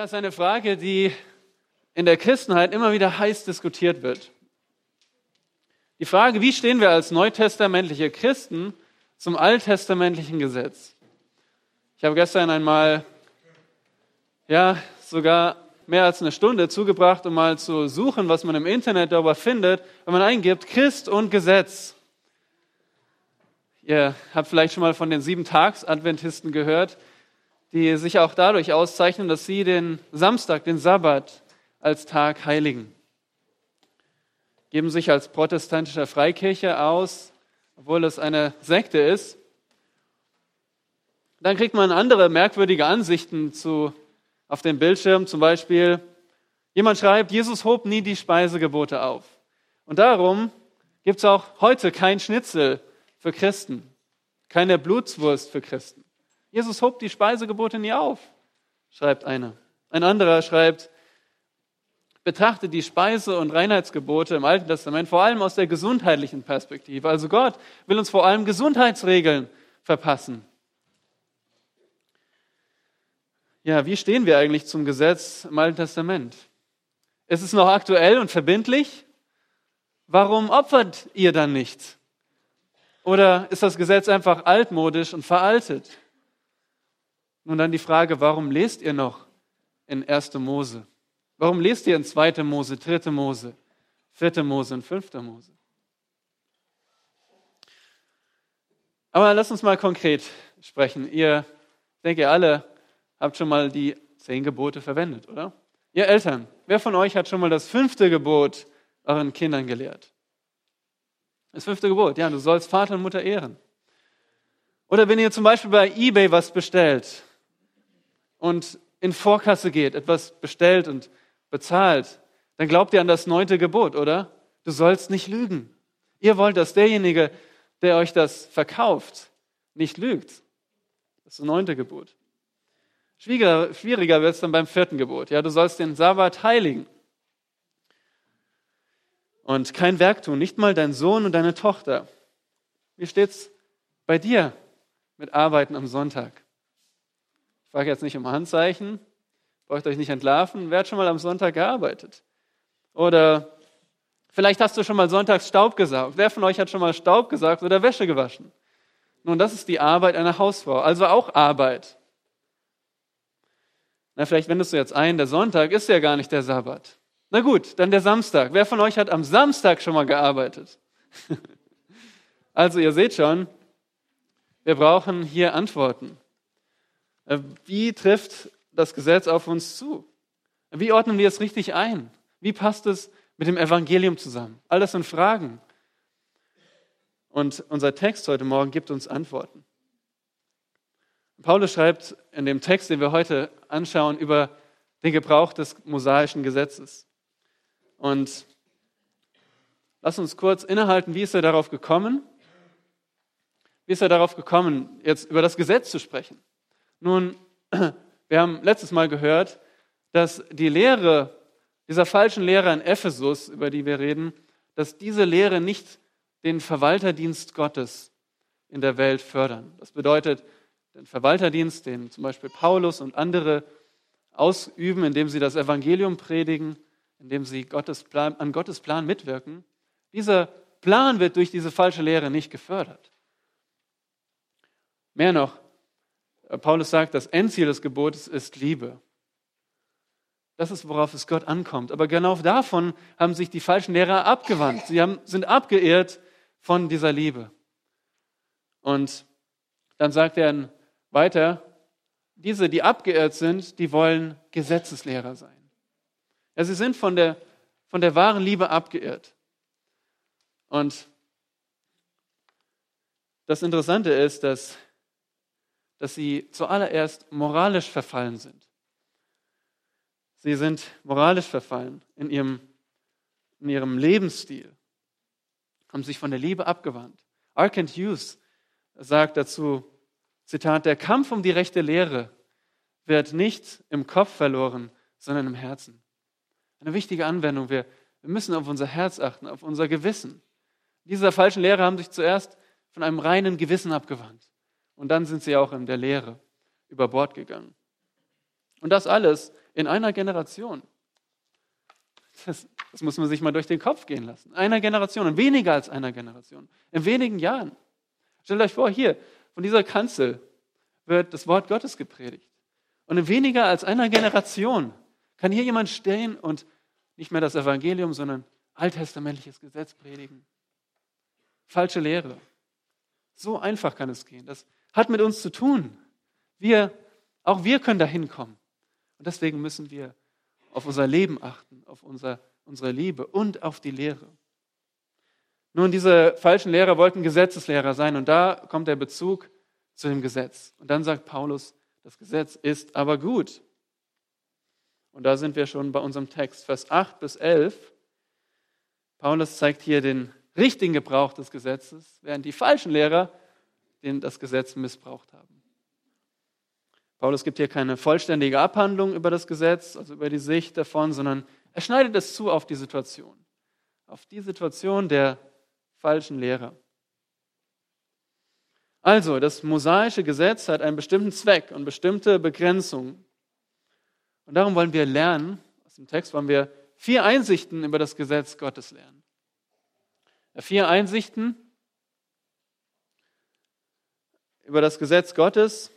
Ja, ist eine Frage, die in der Christenheit immer wieder heiß diskutiert wird. Die Frage, wie stehen wir als neutestamentliche Christen zum alttestamentlichen Gesetz? Ich habe gestern einmal, ja, sogar mehr als eine Stunde zugebracht, um mal zu suchen, was man im Internet darüber findet, wenn man eingibt Christ und Gesetz. Ihr habt vielleicht schon mal von den Sieben-Tags-Adventisten gehört, die sich auch dadurch auszeichnen, dass sie den Samstag, den Sabbat, als Tag heiligen. Geben sich als protestantischer Freikirche aus, obwohl es eine Sekte ist. Dann kriegt man andere merkwürdige Ansichten zu, auf dem Bildschirm. Zum Beispiel, jemand schreibt, Jesus hob nie die Speisegebote auf. Und darum gibt es auch heute kein Schnitzel für Christen, keine Blutswurst für Christen. Jesus hob die Speisegebote nie auf, schreibt einer. Ein anderer schreibt, betrachtet die Speise- und Reinheitsgebote im Alten Testament vor allem aus der gesundheitlichen Perspektive. Also Gott will uns vor allem Gesundheitsregeln verpassen. Ja, wie stehen wir eigentlich zum Gesetz im Alten Testament? Ist es noch aktuell und verbindlich? Warum opfert ihr dann nicht? Oder ist das Gesetz einfach altmodisch und veraltet? Nun dann die Frage, warum lest ihr noch in 1. Mose? Warum lest ihr in 2. Mose, 3. Mose, 4. Mose und 5. Mose? Aber lasst uns mal konkret sprechen. Ihr, ich denke, ihr alle habt schon mal die zehn Gebote verwendet, oder? Ihr Eltern, wer von euch hat schon mal das fünfte Gebot euren Kindern gelehrt? Das fünfte Gebot, ja, du sollst Vater und Mutter ehren. Oder wenn ihr zum Beispiel bei eBay was bestellt und in Vorkasse geht, etwas bestellt und bezahlt, dann glaubt ihr an das neunte Gebot, oder? Du sollst nicht lügen. Ihr wollt, dass derjenige, der euch das verkauft, nicht lügt. Das ist das neunte Gebot. Schwieriger, schwieriger wird es dann beim vierten Gebot. Ja, du sollst den Sabbat heiligen und kein Werk tun, nicht mal dein Sohn und deine Tochter. Wie steht's bei dir mit Arbeiten am Sonntag? Ich frage jetzt nicht um Handzeichen, braucht euch nicht entlarven. Wer hat schon mal am Sonntag gearbeitet? Oder vielleicht hast du schon mal sonntags Staub gesaugt. Wer von euch hat schon mal Staub gesaugt oder Wäsche gewaschen? Nun, das ist die Arbeit einer Hausfrau, also auch Arbeit. Na, vielleicht wendest du jetzt ein, der Sonntag ist ja gar nicht der Sabbat. Na gut, dann der Samstag. Wer von euch hat am Samstag schon mal gearbeitet? also ihr seht schon, wir brauchen hier Antworten. Äh, wie trifft das Gesetz auf uns zu? Wie ordnen wir es richtig ein? Wie passt es mit dem Evangelium zusammen? All das sind Fragen. Und unser Text heute Morgen gibt uns Antworten. Paulus schreibt in dem Text, den wir heute anschauen, über den Gebrauch des mosaischen Gesetzes. Und lass uns kurz innehalten, wie ist er darauf gekommen? Wie ist er darauf gekommen, jetzt über das Gesetz zu sprechen? Nun, wir haben letztes Mal gehört, dass die Lehre dieser falschen Lehre in Ephesus, über die wir reden, dass diese Lehre nicht den Verwalterdienst Gottes in der Welt fördern. Das bedeutet, den Verwalterdienst, den zum Beispiel Paulus und andere ausüben, indem sie das Evangelium predigen, indem sie Gottes Plan, an Gottes Plan mitwirken, dieser Plan wird durch diese falsche Lehre nicht gefördert. Mehr noch, Paulus sagt, das Endziel des Gebotes ist Liebe. Das ist, worauf es Gott ankommt. Aber genau davon haben sich die falschen Lehrer abgewandt. Sie haben, sind abgeirrt von dieser Liebe. Und dann sagt er weiter, diese, die abgeirrt sind, die wollen Gesetzeslehrer sein. Ja, sie sind von der, von der wahren Liebe abgeirrt. Und das Interessante ist, dass, dass sie zuallererst moralisch verfallen sind. Sie sind moralisch verfallen in ihrem, in ihrem Lebensstil, haben sich von der Liebe abgewandt. Arkent Hughes sagt dazu, Zitat, der Kampf um die rechte Lehre wird nicht im Kopf verloren, sondern im Herzen. Eine wichtige Anwendung. Wir, wir müssen auf unser Herz achten, auf unser Gewissen. Diese falschen Lehrer haben sich zuerst von einem reinen Gewissen abgewandt. Und dann sind sie auch in der Lehre über Bord gegangen. Und das alles in einer Generation. Das, das, muss man sich mal durch den Kopf gehen lassen. Einer Generation, in weniger als einer Generation, in wenigen Jahren. Stellt euch vor, hier, von dieser Kanzel wird das Wort Gottes gepredigt. Und in weniger als einer Generation kann hier jemand stehen und nicht mehr das Evangelium, sondern alttestamentliches Gesetz predigen. Falsche Lehre. So einfach kann es gehen. Das hat mit uns zu tun. Wir, auch wir können da hinkommen. Und deswegen müssen wir auf unser Leben achten, auf unser, unsere Liebe und auf die Lehre. Nun, diese falschen Lehrer wollten Gesetzeslehrer sein und da kommt der Bezug zu dem Gesetz. Und dann sagt Paulus, das Gesetz ist aber gut. Und da sind wir schon bei unserem Text, Vers 8 bis 11. Paulus zeigt hier den richtigen Gebrauch des Gesetzes, während die falschen Lehrer den das Gesetz missbraucht haben. Paulus gibt hier keine vollständige Abhandlung über das Gesetz, also über die Sicht davon, sondern er schneidet es zu auf die Situation, auf die Situation der falschen Lehrer. Also, das mosaische Gesetz hat einen bestimmten Zweck und bestimmte Begrenzungen. Und darum wollen wir lernen, aus dem Text wollen wir vier Einsichten über das Gesetz Gottes lernen. Vier Einsichten über das Gesetz Gottes,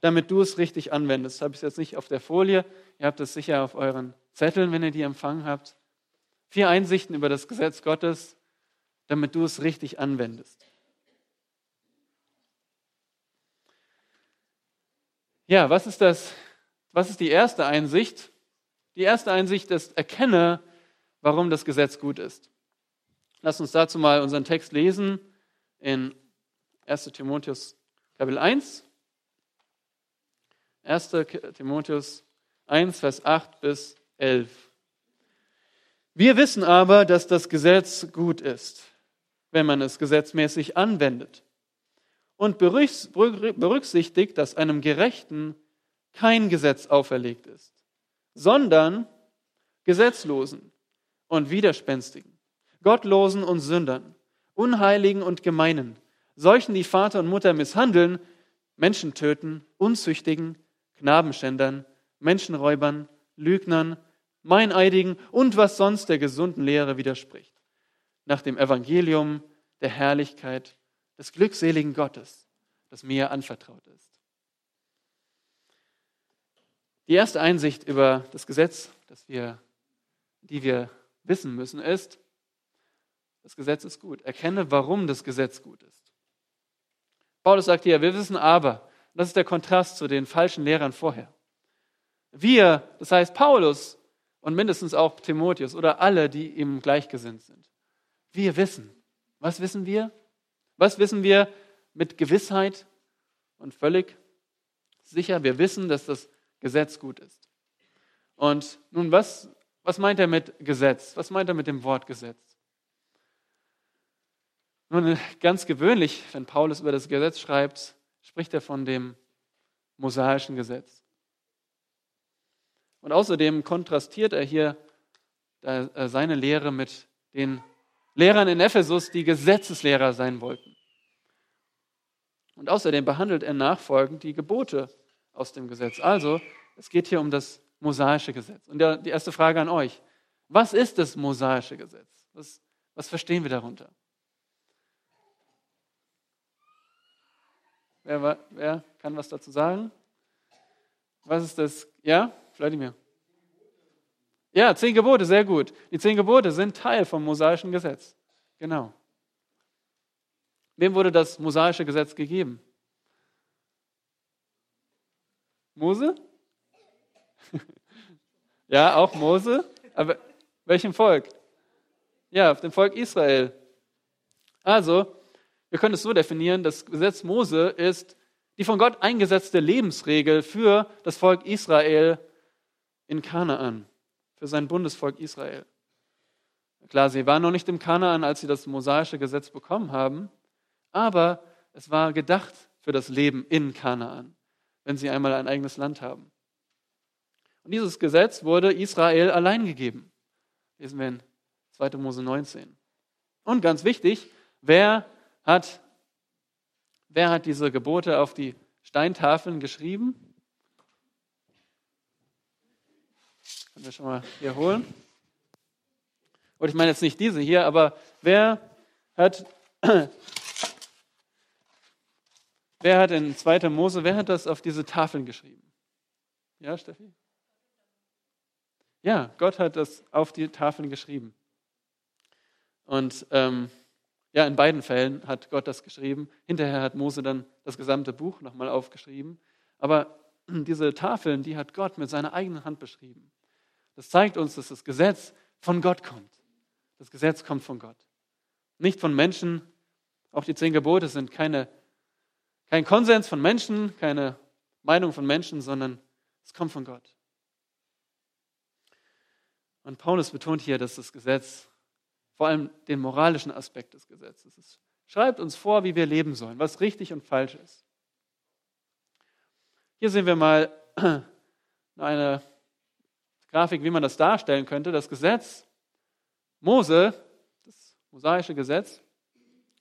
damit du es richtig anwendest. Das habe ich jetzt nicht auf der Folie. Ihr habt es sicher auf euren Zetteln, wenn ihr die empfangen habt. Vier Einsichten über das Gesetz Gottes, damit du es richtig anwendest. Ja, was ist das? Was ist die erste Einsicht? Die erste Einsicht ist, erkenne, warum das Gesetz gut ist. Lass uns dazu mal unseren Text lesen in 1. Timotheus Kapitel 1. 1. Timotheus 1, Vers 8 bis 11. Wir wissen aber, dass das Gesetz gut ist, wenn man es gesetzmäßig anwendet und berücksichtigt, dass einem Gerechten kein Gesetz auferlegt ist, sondern Gesetzlosen und Widerspenstigen, Gottlosen und Sündern, Unheiligen und Gemeinen, solchen, die Vater und Mutter misshandeln, Menschen töten, Unzüchtigen, Knabenschändern, Menschenräubern, Lügnern, Meineidigen und was sonst der gesunden Lehre widerspricht, nach dem Evangelium der Herrlichkeit des glückseligen Gottes, das mir anvertraut ist. Die erste Einsicht über das Gesetz, das wir, die wir wissen müssen, ist, das Gesetz ist gut. Erkenne, warum das Gesetz gut ist. Paulus sagt hier, wir wissen aber, das ist der Kontrast zu den falschen Lehrern vorher. Wir, das heißt Paulus und mindestens auch Timotheus oder alle, die ihm gleichgesinnt sind. Wir wissen. Was wissen wir? Was wissen wir mit Gewissheit und völlig sicher? Wir wissen, dass das Gesetz gut ist. Und nun, was, was meint er mit Gesetz? Was meint er mit dem Wort Gesetz? Nun, ganz gewöhnlich, wenn Paulus über das Gesetz schreibt, spricht er von dem mosaischen Gesetz. Und außerdem kontrastiert er hier seine Lehre mit den Lehrern in Ephesus, die Gesetzeslehrer sein wollten. Und außerdem behandelt er nachfolgend die Gebote aus dem Gesetz. Also, es geht hier um das mosaische Gesetz. Und die erste Frage an euch. Was ist das mosaische Gesetz? Was, was verstehen wir darunter? Wer, wer kann was dazu sagen? Was ist das? Ja, Vladimir? Ja, zehn Gebote, sehr gut. Die zehn Gebote sind Teil vom mosaischen Gesetz. Genau. Wem wurde das mosaische Gesetz gegeben? Mose? ja, auch Mose. Aber welchem Volk? Ja, dem Volk Israel. Also, wir können es so definieren, das Gesetz Mose ist die von Gott eingesetzte Lebensregel für das Volk Israel in Kanaan, für sein Bundesvolk Israel. Klar, sie waren noch nicht im Kanaan, als sie das mosaische Gesetz bekommen haben, aber es war gedacht für das Leben in Kanaan, wenn sie einmal ein eigenes Land haben. Und dieses Gesetz wurde Israel allein gegeben. Lesen wir in 2. Mose 19. Und ganz wichtig, wer hat, wer hat diese Gebote auf die Steintafeln geschrieben? Können wir schon mal hier holen. Und ich meine jetzt nicht diese hier, aber wer hat, wer hat in 2. Mose, wer hat das auf diese Tafeln geschrieben? Ja, Steffi? Ja, Gott hat das auf die Tafeln geschrieben. Und ähm, ja, in beiden Fällen hat Gott das geschrieben. Hinterher hat Mose dann das gesamte Buch nochmal aufgeschrieben. Aber diese Tafeln, die hat Gott mit seiner eigenen Hand beschrieben. Das zeigt uns, dass das Gesetz von Gott kommt. Das Gesetz kommt von Gott. Nicht von Menschen. Auch die zehn Gebote sind keine, kein Konsens von Menschen, keine Meinung von Menschen, sondern es kommt von Gott. Und Paulus betont hier, dass das Gesetz vor allem den moralischen Aspekt des Gesetzes. Es schreibt uns vor, wie wir leben sollen, was richtig und falsch ist. Hier sehen wir mal eine Grafik, wie man das darstellen könnte. Das Gesetz Mose, das mosaische Gesetz,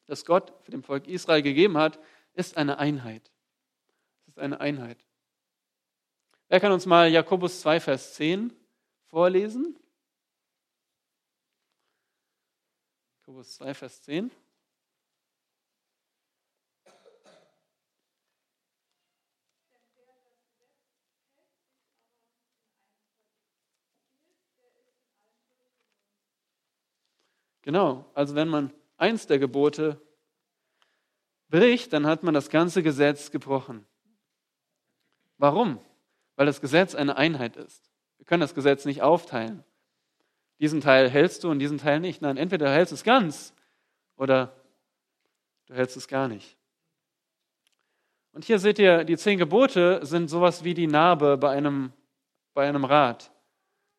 das Gott für dem Volk Israel gegeben hat, ist eine Einheit. Es ist eine Einheit. Wer kann uns mal Jakobus 2, Vers 10 vorlesen? Jakobus 2, Vers 10. Genau, also wenn man eins der Gebote bricht, dann hat man das ganze Gesetz gebrochen. Warum? Weil das Gesetz eine Einheit ist. Wir können das Gesetz nicht aufteilen diesen Teil hältst du und diesen Teil nicht. Nein, entweder du hältst es ganz oder du hältst es gar nicht. Und hier seht ihr, die zehn Gebote sind sowas wie die Narbe bei einem, bei einem Rad.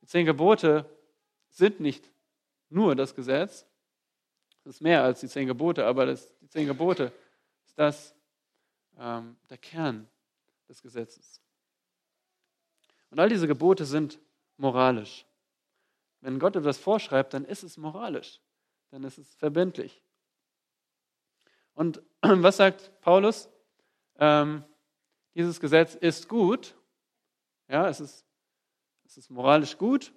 Die zehn Gebote sind nicht nur das Gesetz, das ist mehr als die zehn Gebote, aber das, die zehn Gebote ist das ähm, der Kern des Gesetzes. Und all diese Gebote sind moralisch. Wenn Gott etwas vorschreibt, dann ist es moralisch, dann ist es verbindlich. Und was sagt Paulus? Ähm, dieses Gesetz ist gut. Ja, es ist, es ist moralisch gut.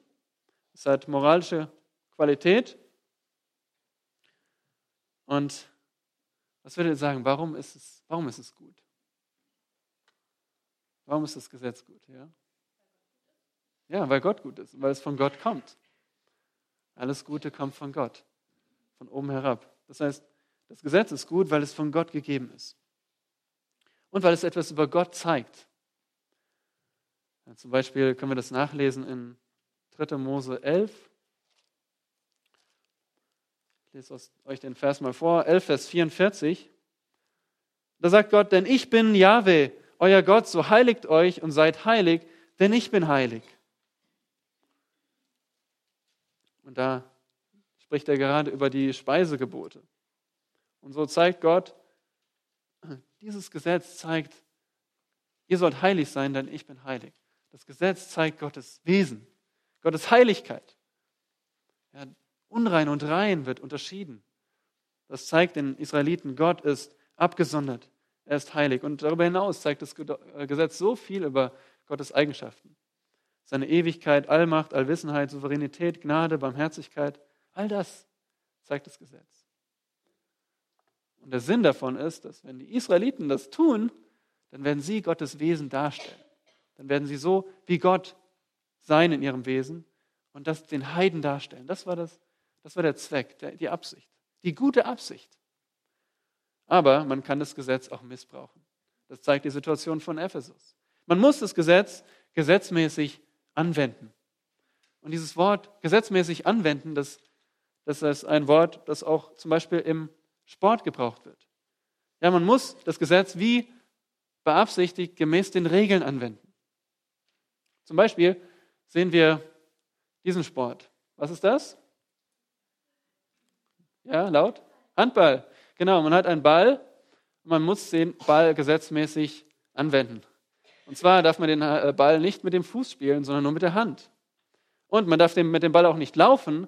Es hat moralische Qualität. Und was würde ihr sagen? Warum ist es, warum ist es gut? Warum ist das Gesetz gut? Ja? ja, weil Gott gut ist, weil es von Gott kommt. Alles Gute kommt von Gott, von oben herab. Das heißt, das Gesetz ist gut, weil es von Gott gegeben ist. Und weil es etwas über Gott zeigt. Ja, zum Beispiel können wir das nachlesen in 3. Mose 11. Ich lese euch den Vers mal vor, 11, Vers 44. Da sagt Gott, denn ich bin Jahwe, euer Gott, so heiligt euch und seid heilig, denn ich bin heilig. Und da spricht er gerade über die Speisegebote. Und so zeigt Gott, dieses Gesetz zeigt, ihr sollt heilig sein, denn ich bin heilig. Das Gesetz zeigt Gottes Wesen, Gottes Heiligkeit. Ja, unrein und rein wird unterschieden. Das zeigt den Israeliten, Gott ist abgesondert, er ist heilig. Und darüber hinaus zeigt das Gesetz so viel über Gottes Eigenschaften seine Ewigkeit, Allmacht, Allwissenheit, Souveränität, Gnade, Barmherzigkeit, all das zeigt das Gesetz. Und der Sinn davon ist, dass wenn die Israeliten das tun, dann werden sie Gottes Wesen darstellen. Dann werden sie so wie Gott sein in ihrem Wesen und das den Heiden darstellen. Das war, das, das war der Zweck, die Absicht, die gute Absicht. Aber man kann das Gesetz auch missbrauchen. Das zeigt die Situation von Ephesus. Man muss das Gesetz gesetzmäßig anwenden. Und dieses Wort gesetzmäßig anwenden, das, das ist ein Wort, das auch zum Beispiel im Sport gebraucht wird. Ja, man muss das Gesetz wie beabsichtigt gemäß den Regeln anwenden. Zum Beispiel sehen wir diesen Sport. Was ist das? Ja, laut? Handball. Genau, man hat einen Ball und man muss den Ball gesetzmäßig anwenden. Und zwar darf man den äh, Ball nicht mit dem Fuß spielen, sondern nur mit der Hand. Und man darf mit dem Ball auch nicht laufen,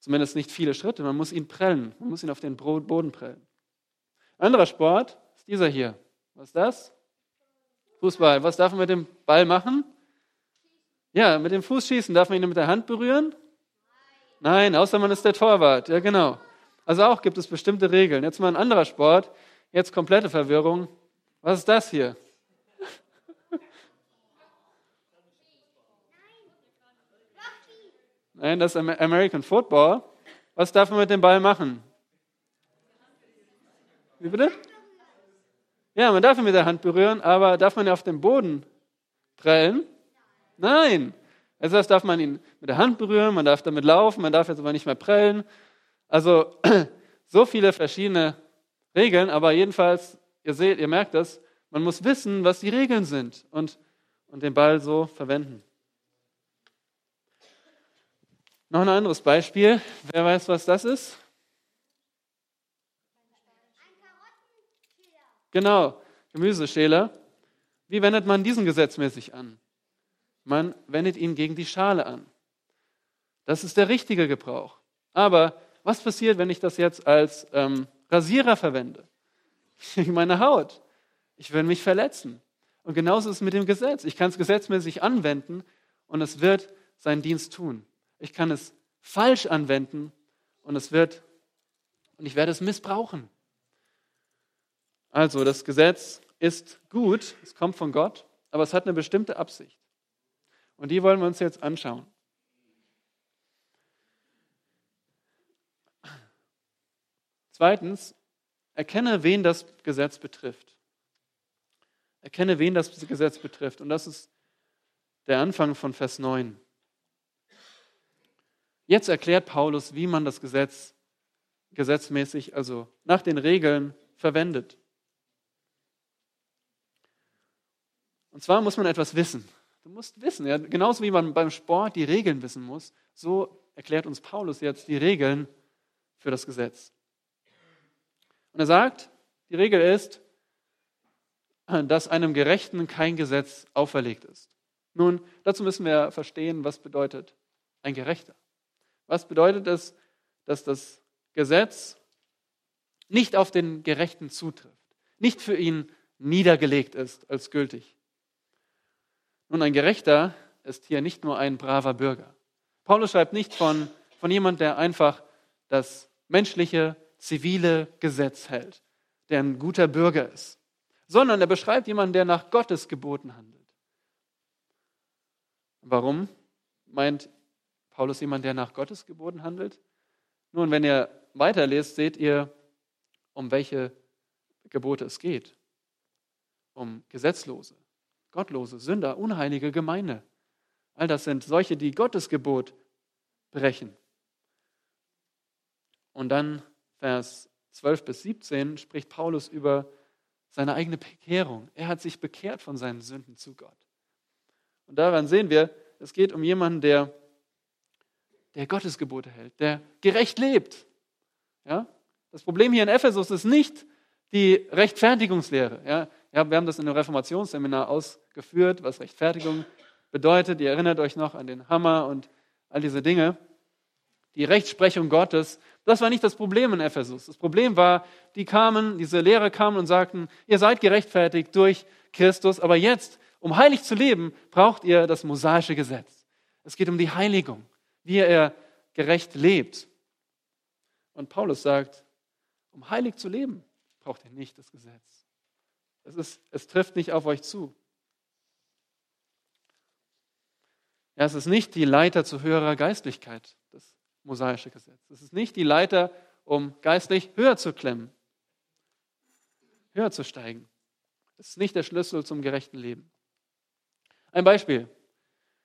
zumindest nicht viele Schritte, man muss ihn prellen, man muss ihn auf den Boden prellen. Anderer Sport ist dieser hier. Was ist das? Fußball. Was darf man mit dem Ball machen? Ja, mit dem Fuß schießen, darf man ihn mit der Hand berühren? Nein, außer man ist der Torwart. Ja, genau. Also auch gibt es bestimmte Regeln. Jetzt mal ein anderer Sport. Jetzt komplette Verwirrung. Was ist das hier? Nein, das ist American Football. Was darf man mit dem Ball machen? Wie bitte? Ja, man darf ihn mit der Hand berühren, aber darf man ihn auf dem Boden prellen? Nein. Also das darf man ihn mit der Hand berühren, man darf damit laufen, man darf jetzt aber nicht mehr prellen. Also so viele verschiedene Regeln, aber jedenfalls, ihr seht, ihr merkt das, man muss wissen, was die Regeln sind und, und den Ball so verwenden. Noch ein anderes Beispiel. Wer weiß, was das ist? Genau, Gemüseschäler. Wie wendet man diesen gesetzmäßig an? Man wendet ihn gegen die Schale an. Das ist der richtige Gebrauch. Aber was passiert, wenn ich das jetzt als ähm, Rasierer verwende? Gegen meine Haut. Ich würde mich verletzen. Und genauso ist es mit dem Gesetz. Ich kann es gesetzmäßig anwenden und es wird seinen Dienst tun. Ich kann es falsch anwenden und es wird und ich werde es missbrauchen. Also das Gesetz ist gut, es kommt von Gott, aber es hat eine bestimmte Absicht. Und die wollen wir uns jetzt anschauen. Zweitens, erkenne, wen das Gesetz betrifft. Erkenne, wen das Gesetz betrifft. Und das ist der Anfang von Vers 9. Jetzt erklärt Paulus, wie man das Gesetz gesetzmäßig, also nach den Regeln, verwendet. Und zwar muss man etwas wissen. Du musst wissen, ja, genauso wie man beim Sport die Regeln wissen muss, so erklärt uns Paulus jetzt die Regeln für das Gesetz. Und er sagt, die Regel ist, dass einem Gerechten kein Gesetz auferlegt ist. Nun, dazu müssen wir verstehen, was bedeutet ein Gerechter. Was bedeutet es, dass das Gesetz nicht auf den Gerechten zutrifft, nicht für ihn niedergelegt ist als gültig. Nun, ein Gerechter ist hier nicht nur ein braver Bürger. Paulus schreibt nicht von, von jemand, der einfach das menschliche, zivile Gesetz hält, der ein guter Bürger ist, sondern er beschreibt jemanden, der nach Gottes Geboten handelt. Warum meint Paulus jemand, der nach Gottes Geboten handelt? Nun, wenn ihr weiterlest, seht ihr, um welche Gebote es geht. Um Gesetzlose, Gottlose, Sünder, unheilige Gemeinde. All das sind solche, die Gottes Gebot brechen. Und dann Vers 12 bis 17 spricht Paulus über seine eigene Bekehrung. Er hat sich bekehrt von seinen Sünden zu Gott. Und daran sehen wir, es geht um jemanden, der, der Gottes Gebote hält, der gerecht lebt. Ja? Das Problem hier in Ephesus ist nicht die Rechtfertigungslehre. Ja? Ja, wir haben das in einem Reformationsseminar ausgeführt, was Rechtfertigung bedeutet. Ihr erinnert euch noch an den Hammer und all diese Dinge. Die Rechtsprechung Gottes, das war nicht das Problem in Ephesus. Das Problem war, die kamen, diese Lehrer kamen und sagten, ihr seid gerechtfertigt durch Christus, aber jetzt, um heilig zu leben, braucht ihr das mosaische Gesetz. Es geht um die Heiligung, wie er gerecht lebt. Und Paulus sagt, um heilig zu leben, braucht ihr nicht das Gesetz. Es, ist, es trifft nicht auf euch zu. Ja, es ist nicht die Leiter zu höherer Geistlichkeit, das mosaische Gesetz. Es ist nicht die Leiter, um geistlich höher zu klemmen, höher zu steigen. Es ist nicht der Schlüssel zum gerechten Leben. Ein Beispiel.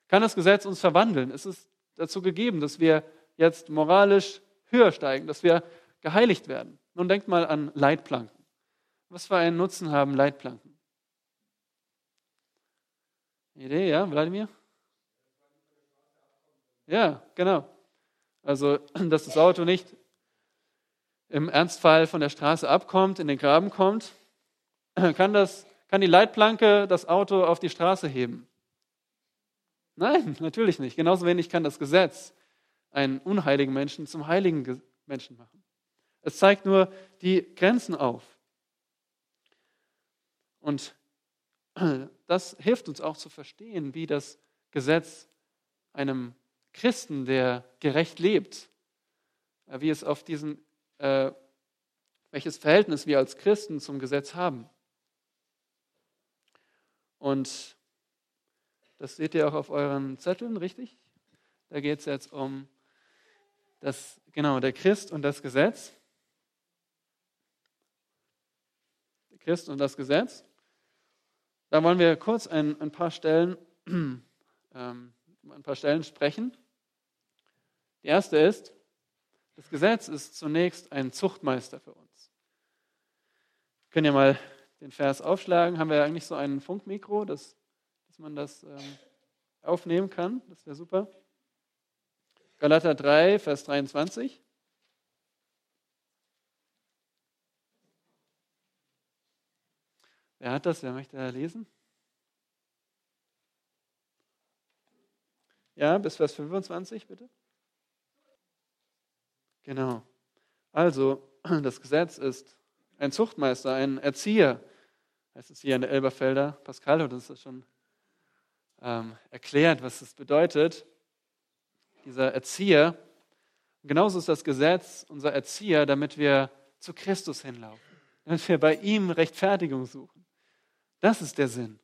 Kann das Gesetz uns verwandeln? Es ist dazu gegeben, dass wir jetzt moralisch höher steigen, dass wir geheiligt werden. Nun denkt mal an Leitplanken. Was für einen Nutzen haben Leitplanken? Idee, ja, Wladimir? Ja, genau. Also, dass das Auto nicht im Ernstfall von der Straße abkommt, in den Graben kommt, kann, das, kann die Leitplanke das Auto auf die Straße heben? Nein, natürlich nicht. Genauso wenig kann das Gesetz einen unheiligen Menschen zum heiligen Menschen machen. Es zeigt nur die Grenzen auf. Und das hilft uns auch zu verstehen, wie das Gesetz einem Christen, der gerecht lebt, äh, wie es auf diesen, äh, welches Verhältnis wir als Christen zum Gesetz haben. Und das seht ihr auch auf euren Zetteln, richtig? Da geht es jetzt um das, genau, der Christ und das Gesetz. Der Christ und das Gesetz. Da wollen wir kurz ein, ein paar Stellen, ähm, ein paar Stellen sprechen. Die erste ist, das Gesetz ist zunächst ein Zuchtmeister für uns. Können ja mal den Vers aufschlagen. Haben wir eigentlich so ein Funkmikro, dass, dass man das ähm, aufnehmen kann? Das wäre super. Galater 3, Vers 23. Wer hat das? Wer möchte da lesen? Ja, bis Vers 25, bitte. Genau. Also, das Gesetz ist ein Zuchtmeister, ein Erzieher, heißt es hier in der Elberfelder. Pascal hat uns das schon ähm, erklärt, was das bedeutet. Dieser Erzieher. Genauso ist das Gesetz unser Erzieher, damit wir zu Christus hinlaufen, damit wir bei ihm Rechtfertigung suchen. Das ist der Sinn.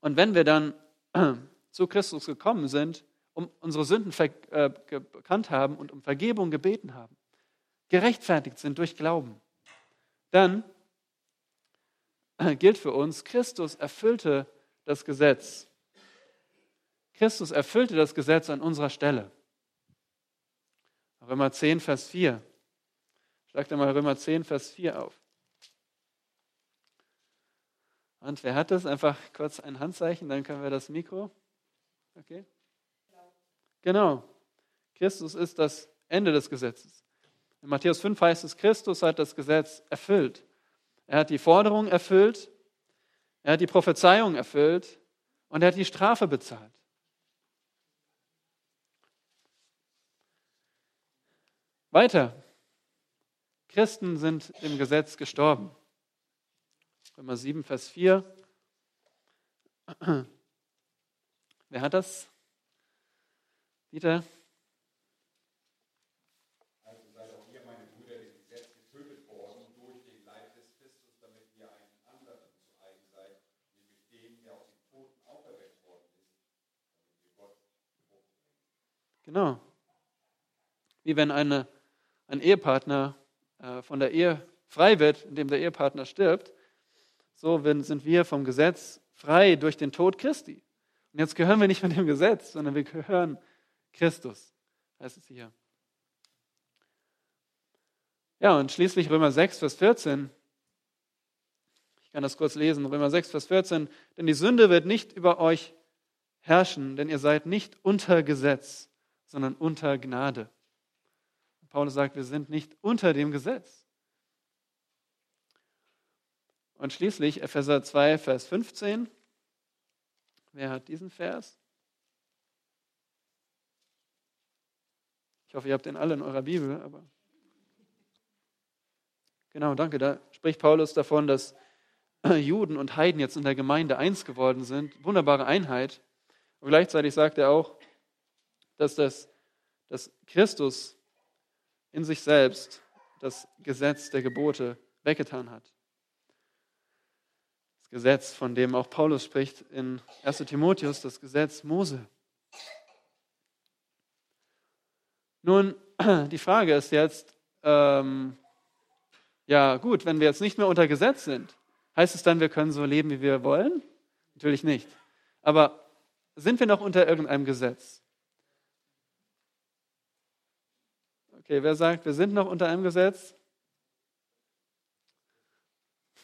Und wenn wir dann zu Christus gekommen sind, um unsere Sünden äh, bekannt haben und um Vergebung gebeten haben, gerechtfertigt sind durch Glauben, dann gilt für uns, Christus erfüllte das Gesetz. Christus erfüllte das Gesetz an unserer Stelle. Römer 10, Vers 4. Schlagt einmal Römer 10, Vers 4 auf. Und wer hat das? Einfach kurz ein Handzeichen, dann können wir das Mikro. Okay? Genau. Christus ist das Ende des Gesetzes. In Matthäus 5 heißt es, Christus hat das Gesetz erfüllt. Er hat die Forderung erfüllt, er hat die Prophezeiung erfüllt und er hat die Strafe bezahlt. Weiter. Christen sind im Gesetz gestorben. Römer 7, Vers 4. Wer hat das? Dieter? Also seid auch ihr, meine Brüder, dem Gesetz getötet worden durch den Leib des Christus, damit ihr einen anderen zu eigen seid, nämlich den, der aus den Toten auferweckt worden ist, damit ihr Gott Frucht Genau. Wie wenn eine, ein Ehepartner äh, von der Ehe frei wird, indem der Ehepartner stirbt, so sind wir vom Gesetz frei durch den Tod Christi. Und jetzt gehören wir nicht mehr dem Gesetz, sondern wir gehören Christus, heißt es hier. Ja, und schließlich Römer 6, Vers 14. Ich kann das kurz lesen. Römer 6, Vers 14. Denn die Sünde wird nicht über euch herrschen, denn ihr seid nicht unter Gesetz, sondern unter Gnade. Paulus sagt, wir sind nicht unter dem Gesetz. Und schließlich Epheser 2, Vers 15. Wer hat diesen Vers? Ich hoffe, ihr habt den alle in eurer Bibel, aber. Genau, danke. Da spricht Paulus davon, dass Juden und Heiden jetzt in der Gemeinde eins geworden sind. Wunderbare Einheit. Und gleichzeitig sagt er auch, dass, das, dass Christus in sich selbst das Gesetz der Gebote weggetan hat. Gesetz, von dem auch Paulus spricht in 1 Timotheus, das Gesetz Mose. Nun, die Frage ist jetzt, ähm, ja gut, wenn wir jetzt nicht mehr unter Gesetz sind, heißt es dann, wir können so leben, wie wir wollen? Natürlich nicht. Aber sind wir noch unter irgendeinem Gesetz? Okay, wer sagt, wir sind noch unter einem Gesetz?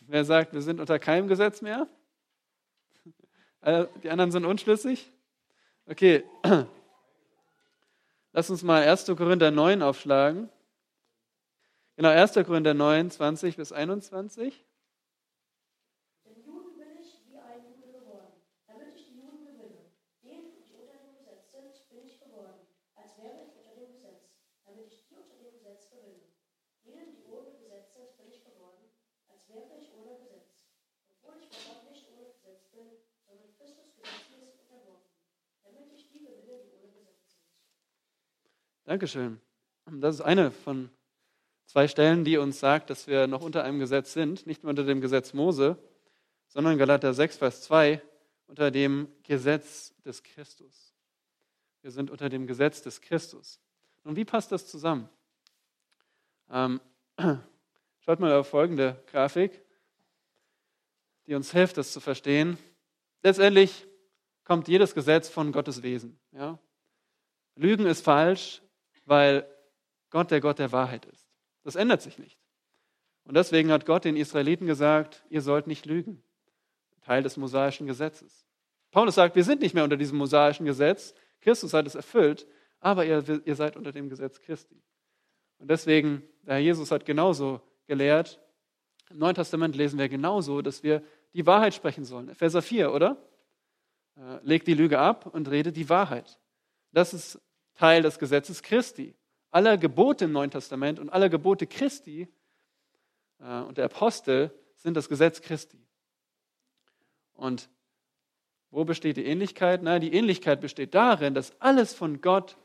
Wer sagt, wir sind unter keinem Gesetz mehr? Die anderen sind unschlüssig? Okay. Lass uns mal 1. Korinther 9 aufschlagen. Genau, 1. Korinther 9, 20 bis 21. Dankeschön. Das ist eine von zwei Stellen, die uns sagt, dass wir noch unter einem Gesetz sind, nicht nur unter dem Gesetz Mose, sondern Galater 6, Vers 2, unter dem Gesetz des Christus. Wir sind unter dem Gesetz des Christus. Und wie passt das zusammen? Ähm, schaut mal auf folgende Grafik, die uns hilft, das zu verstehen. Letztendlich kommt jedes Gesetz von Gottes Wesen. Ja? Lügen ist falsch, weil Gott der Gott der Wahrheit ist. Das ändert sich nicht. Und deswegen hat Gott den Israeliten gesagt, ihr sollt nicht lügen. Teil des mosaischen Gesetzes. Paulus sagt, wir sind nicht mehr unter diesem mosaischen Gesetz. Christus hat es erfüllt, aber ihr, ihr seid unter dem Gesetz Christi. Und deswegen, der Herr Jesus hat genauso gelehrt. Im Neuen Testament lesen wir genauso, dass wir die Wahrheit sprechen sollen. Epheser 4, oder? Äh, legt die Lüge ab und redet die Wahrheit. Das ist Teil des Gesetzes Christi. Aller Gebote im Neuen Testament und aller Gebote Christi äh, und der Apostel sind das Gesetz Christi. Und wo besteht die Ähnlichkeit? Na, die Ähnlichkeit besteht darin, dass alles von Gott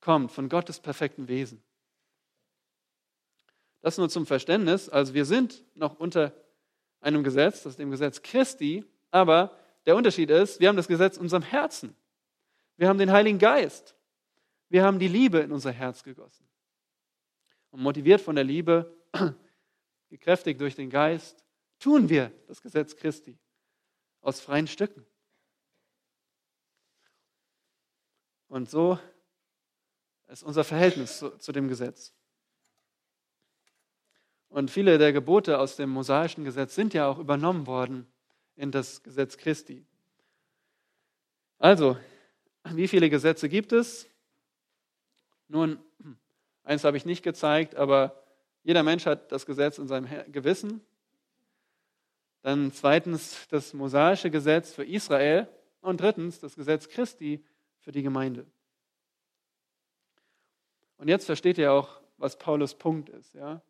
kommt, von Gottes perfekten Wesen. Das nur zum Verständnis. Also wir sind noch unter einem Gesetz, das ist dem Gesetz Christi, aber der Unterschied ist, wir haben das Gesetz in unserem Herzen. Wir haben den Heiligen Geist. Wir haben die Liebe in unser Herz gegossen. Und motiviert von der Liebe, gekräftigt durch den Geist, tun wir das Gesetz Christi aus freien Stücken. Und so ist unser Verhältnis zu, zu dem Gesetz. Und viele der Gebote aus dem mosaischen Gesetz sind ja auch übernommen worden in das Gesetz Christi. Also, wie viele Gesetze gibt es? Nun, eins habe ich nicht gezeigt, aber jeder Mensch hat das Gesetz in seinem Gewissen. Dann zweitens das mosaische Gesetz für Israel und drittens das Gesetz Christi für die Gemeinde. Und jetzt versteht ihr auch, was Paulus Punkt ist, ja?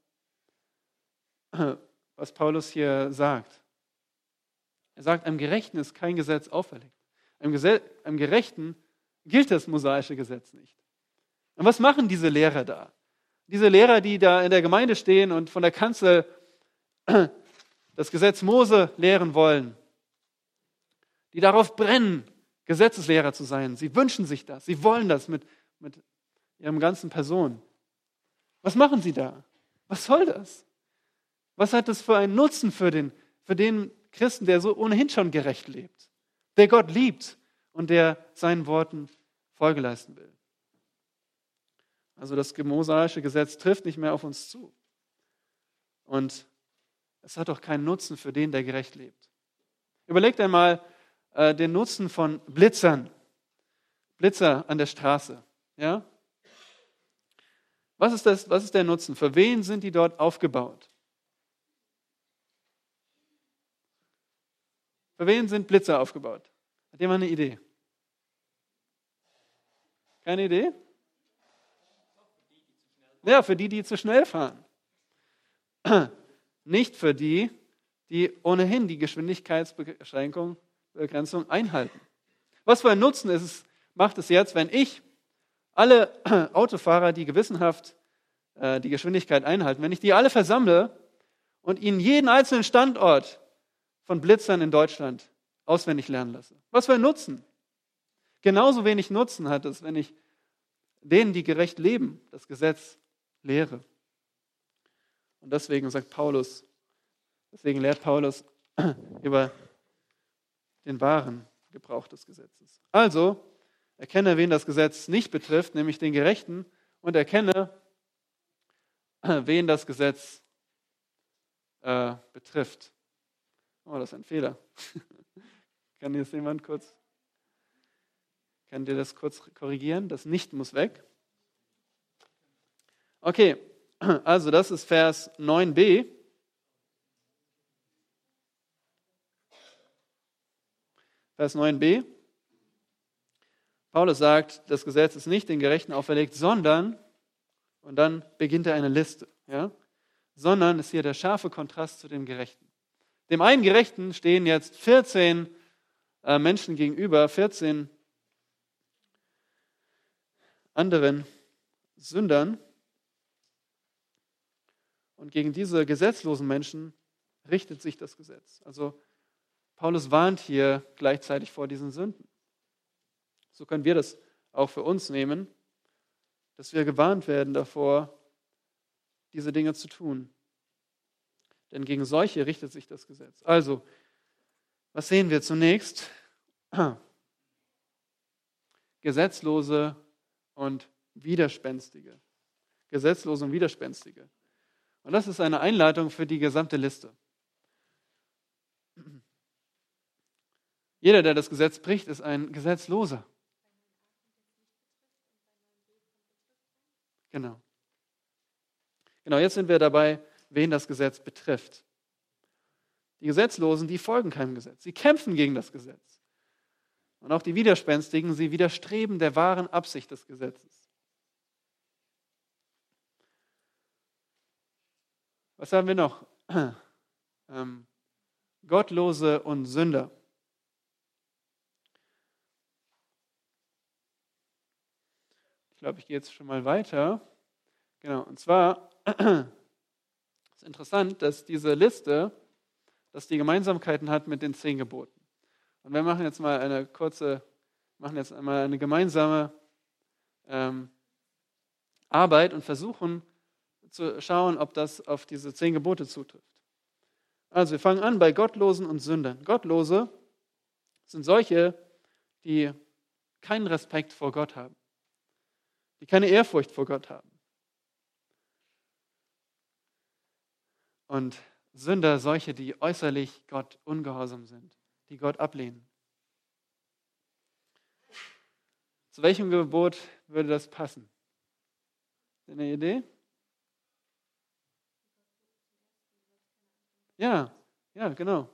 Was Paulus hier sagt. Er sagt, einem Gerechten ist kein Gesetz auferlegt. Einem, Gerechten gilt das mosaische Gesetz nicht. Und was machen diese Lehrer da? Diese Lehrer, die da in der Gemeinde stehen und von der Kanzel das Gesetz Mose lehren wollen, die darauf brennen, Gesetzeslehrer zu sein. Sie wünschen sich das, sie wollen das mit, mit ihrem ganzen Person. Was machen sie da? Was soll das? Was hat das für einen Nutzen für den, für den Christen, der so ohnehin schon gerecht lebt, der Gott liebt und der seinen Worten Folge leisten will. Also das mosaische Gesetz trifft nicht mehr auf uns zu. Und es hat auch keinen Nutzen für den, der gerecht lebt. Überlegt einmal äh, den Nutzen von Blitzern. Blitzer an der Straße. Ja? Was ist, das, was ist der Nutzen? Für wen sind die dort aufgebaut? Für wen sind Blitzer aufgebaut? Hat jemand eine Idee? Keine Idee? Ja, für die, die zu schnell fahren. Nicht für die, die ohnehin die Geschwindigkeitsbeschränkung, Begrenzung einhalten. Was für ein Nutzen ist es, macht es jetzt, wenn ich alle Autofahrer, die gewissenhaft äh, die Geschwindigkeit einhalten, wenn ich die alle versammle und ihnen jeden einzelnen Standort von Blitzern in Deutschland auswendig lernen lasse. Was für ein Nutzen? Genauso wenig Nutzen hat es, wenn ich denen, die gerecht leben, das Gesetz lehre. Und deswegen sagt Paulus, deswegen lehrt Paulus über den wahren Gebrauch des Gesetzes. Also, erkenne, wen das Gesetz nicht betrifft, nämlich den Gerechten, und erkenne, wen das Gesetz äh, betrifft. Oh, das ist ein Fehler. Kann jetzt jemand kurz, kann dir das kurz korrigieren? Das Nicht muss weg. Okay, also das ist Vers 9b. Vers 9b. Paulus sagt, das Gesetz ist nicht den Gerechten auferlegt, sondern, und dann beginnt er eine Liste, ja, sondern ist hier der scharfe Kontrast zu dem Gerechten. Dem einen Gerechten stehen jetzt 14 äh, Menschen gegenüber, 14 anderen, Sündern. Und gegen diese gesetzlosen Menschen richtet sich das Gesetz. Also Paulus warnt hier gleichzeitig vor diesen Sünden. So können wir das auch für uns nehmen, dass wir gewarnt werden davor, diese Dinge zu tun. Denn gegen solche richtet sich das Gesetz. Also, was sehen wir zunächst? Gesetzlose und Widerspenstige. Gesetzlose und Widerspenstige. Und das ist eine Einleitung für die gesamte Liste. Jeder, der das Gesetz bricht, ist ein Gesetzloser. Genau. Genau, jetzt sind wir dabei, wen das Gesetz betrifft. Die Gesetzlosen, die folgen keinem Gesetz. Sie kämpfen gegen das Gesetz. Und auch die Widerspenstigen, sie widerstreben der wahren Absicht des Gesetzes. Was haben wir noch? Ähm, Gottlose und Sünder. Ich glaube, ich gehe jetzt schon mal weiter. Genau, und zwar ist interessant, dass diese Liste, dass die Gemeinsamkeiten hat mit den zehn Geboten. Und wir machen jetzt mal eine kurze, machen jetzt einmal eine gemeinsame ähm, Arbeit und versuchen, zu schauen, ob das auf diese zehn Gebote zutrifft. Also wir fangen an bei Gottlosen und Sündern. Gottlose sind solche, die keinen Respekt vor Gott haben, die keine Ehrfurcht vor Gott haben. Und Sünder solche, die äußerlich Gott ungehorsam sind, die Gott ablehnen. Zu welchem Gebot würde das passen? Eine Idee? Ja, ja, genau.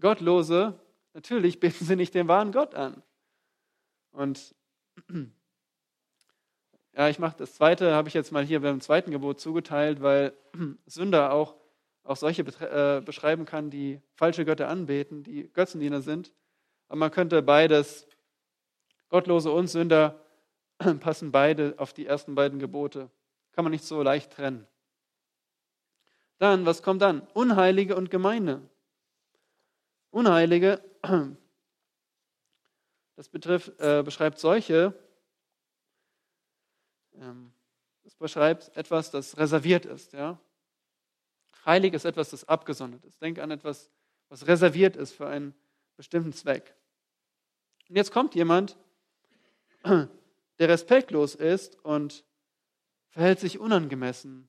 Gottlose, natürlich beten sie nicht den wahren Gott an. Und ja, ich mache das zweite, habe ich jetzt mal hier beim zweiten Gebot zugeteilt, weil Sünder auch, auch solche äh, beschreiben kann, die falsche Götter anbeten, die Götzendiener sind. Aber man könnte beides, Gottlose und Sünder, passen beide auf die ersten beiden Gebote. Kann man nicht so leicht trennen. Dann, was kommt dann? Unheilige und Gemeine. Unheilige, das betrifft, äh, beschreibt solche, ähm, das beschreibt etwas, das reserviert ist. Ja? Heilig ist etwas, das abgesondert ist. Denk an etwas, was reserviert ist für einen bestimmten Zweck. Und jetzt kommt jemand, der respektlos ist und verhält sich unangemessen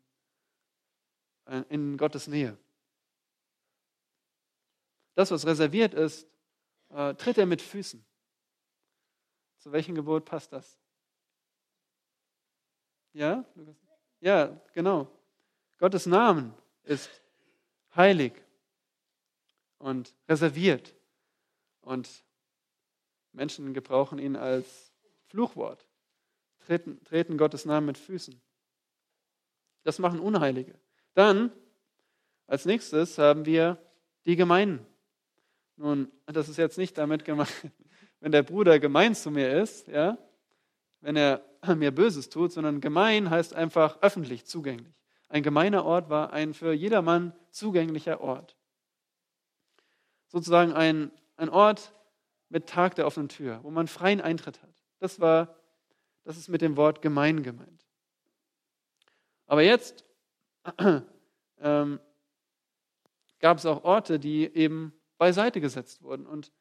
in Gottes Nähe. Das, was reserviert ist, äh, tritt er mit Füßen. Zu welchem Gebot passt das? Ja? Ja, genau. Gottes Namen ist heilig und reserviert. Und Menschen gebrauchen ihn als Fluchwort, treten, treten Gottes Namen mit Füßen. Das machen Unheilige. Dann, als nächstes, haben wir die Gemeinden. Nun, das ist jetzt nicht damit gemeint, wenn der Bruder gemein zu mir ist, ja, wenn er mir Böses tut, sondern gemein heißt einfach öffentlich zugänglich. Ein gemeiner Ort war ein für jedermann zugänglicher Ort. Sozusagen ein, ein Ort mit Tag der offenen Tür, wo man freien Eintritt hat. Das war, das ist mit dem Wort gemein gemeint. Aber jetzt ähm, gab es auch Orte, die eben beiseite gesetzt wurden. Und,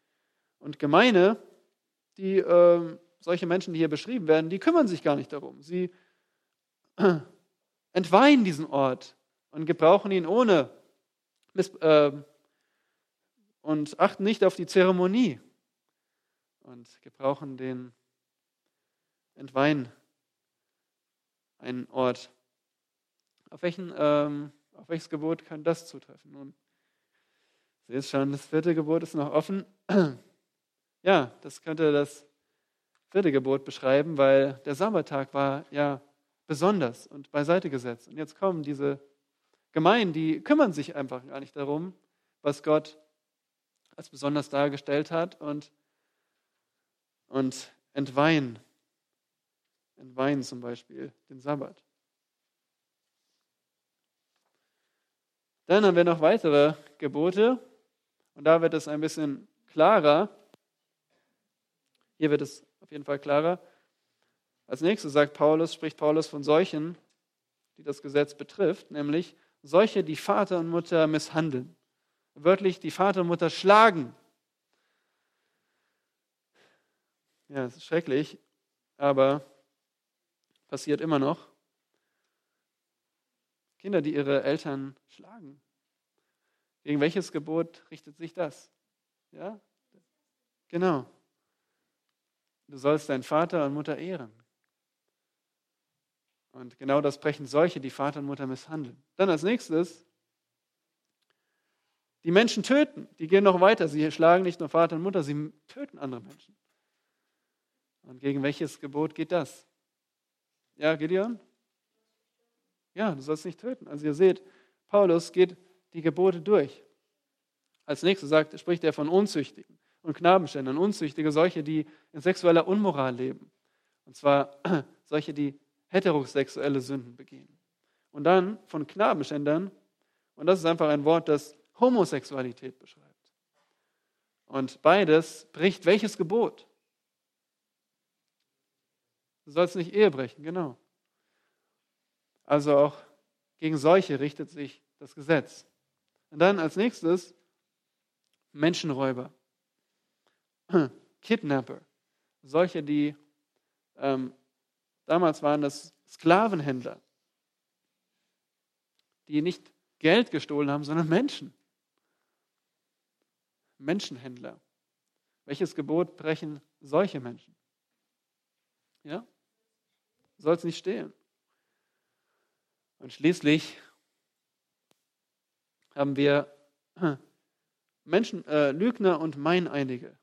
und Gemeine, die, äh, solche Menschen, die hier beschrieben werden, die kümmern sich gar nicht darum. Sie äh, entweihen diesen Ort und gebrauchen ihn ohne äh, und achten nicht auf die Zeremonie und gebrauchen den Entweihen einen Ort. Auf, welchen, ähm, auf welches Gebot kann das zutreffen? Nun, seht schon, das vierte Gebot ist noch offen. Ja, das könnte das vierte Gebot beschreiben, weil der Sabbattag war ja besonders und beiseite gesetzt. Und jetzt kommen diese Gemeinden, die kümmern sich einfach gar nicht darum, was Gott als besonders dargestellt hat und, und entweihen entweihen zum Beispiel den Sabbat. Dann haben wir noch weitere Gebote und da wird es ein bisschen klarer. Hier wird es auf jeden Fall klarer. Als nächstes sagt Paulus, spricht Paulus von solchen, die das Gesetz betrifft, nämlich solche, die Vater und Mutter misshandeln. Wörtlich die Vater und Mutter schlagen. Ja, es ist schrecklich, aber passiert immer noch. Kinder, die ihre Eltern schlagen. Gegen welches Gebot richtet sich das? Ja? Genau. Du sollst deinen Vater und Mutter ehren. Und genau das brechen solche, die Vater und Mutter misshandeln. Dann als nächstes, die Menschen töten. Die gehen noch weiter. Sie schlagen nicht nur Vater und Mutter, sie töten andere Menschen. Und gegen welches Gebot geht das? Ja, Gideon? Ja, du sollst nicht töten. Also ihr seht, Paulus geht die Gebote durch. Als nächstes sagt, spricht er von Unzüchtigen und Knabenständern. Unzüchtige, solche, die in sexueller Unmoral leben. Und zwar solche, die heterosexuelle Sünden begehen. Und dann von Knabenständern, und das ist einfach ein Wort, das Homosexualität beschreibt. Und beides bricht welches Gebot? Du sollst nicht Ehe brechen, genau. Also auch gegen solche richtet sich das Gesetz. Und dann als nächstes Menschenräuber, Kidnapper, solche, die ähm, damals waren das Sklavenhändler, die nicht Geld gestohlen haben, sondern Menschen. Menschenhändler. Welches Gebot brechen solche Menschen? Ja? soll es nicht stehlen. Und schließlich haben wir Menschen, äh, Lügner und Meineidige.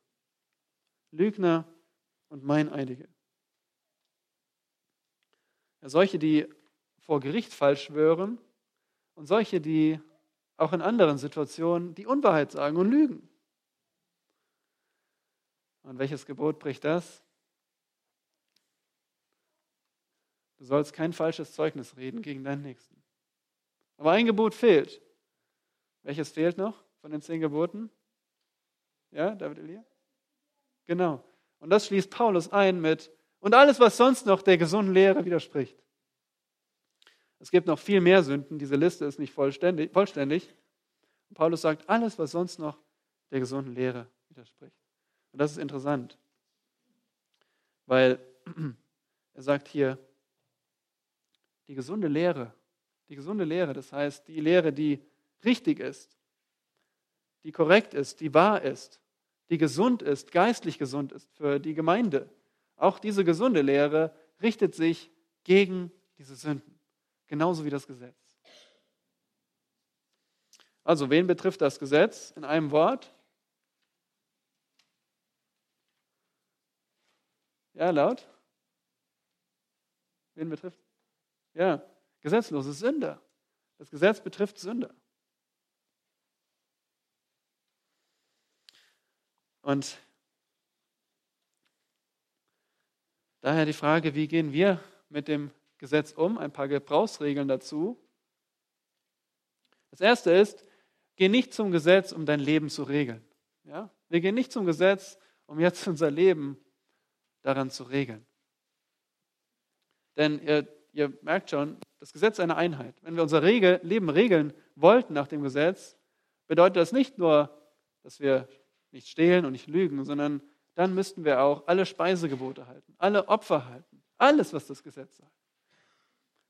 Lügner und Meineidige. Ja, solche, die vor Gericht falsch schwören und solche, die auch in anderen Situationen die Unwahrheit sagen und lügen. Und welches Gebot bricht das? Du sollst kein falsches Zeugnis reden gegen deinen Nächsten. Aber ein Gebot fehlt. Welches fehlt noch von den zehn Geboten? Ja, David Elia? Genau. Und das schließt Paulus ein mit, und alles, was sonst noch der gesunden Lehre widerspricht. Es gibt noch viel mehr Sünden, diese Liste ist nicht vollständig. vollständig. Paulus sagt, alles, was sonst noch der gesunden Lehre widerspricht. Und das ist interessant, weil er sagt hier, die gesunde Lehre, die gesunde Lehre, das heißt die Lehre, die richtig ist, die korrekt ist, die wahr ist, die gesund ist, geistlich gesund ist für die Gemeinde. Auch diese gesunde Lehre richtet sich gegen diese Sünden, genauso wie das Gesetz. Also, wen betrifft das Gesetz in einem Wort? Ja, laut? Wen betrifft? Ja, gesetzlose Sünder. Das Gesetz betrifft Sünder. Und daher die Frage, wie gehen wir mit dem Gesetz um? Ein paar Gebrauchsregeln dazu. Das erste ist, geh nicht zum Gesetz, um dein Leben zu regeln. Ja? Wir gehen nicht zum Gesetz, um jetzt unser Leben daran zu regeln. Denn ihr ihr merkt schon, das Gesetz ist eine Einheit. Wenn wir unser Regel, Leben regeln wollten nach dem Gesetz, bedeutet das nicht nur, dass wir nicht stehlen und nicht lügen, sondern dann müssten wir auch alle Speisegebote halten, alle Opfer halten, alles, was das Gesetz sagt.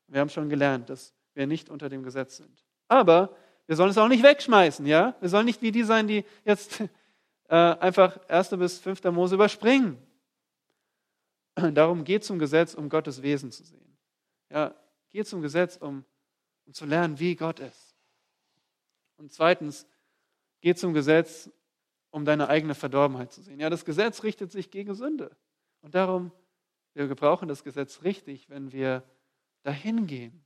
Wir haben schon gelernt, dass wir nicht unter dem Gesetz sind. Aber wir sollen es auch nicht wegschmeißen, ja? Wir sollen nicht wie die sein, die jetzt äh, einfach 1. bis 5. Mose überspringen. Darum geht zum Gesetz, um Gottes Wesen zu sehen. Ja, geh zum Gesetz, um, um zu lernen, wie Gott ist. Und zweitens, geh zum Gesetz, um deine eigene Verdorbenheit zu sehen. Ja, das Gesetz richtet sich gegen Sünde. Und darum, wir gebrauchen das Gesetz richtig, wenn wir dahin gehen.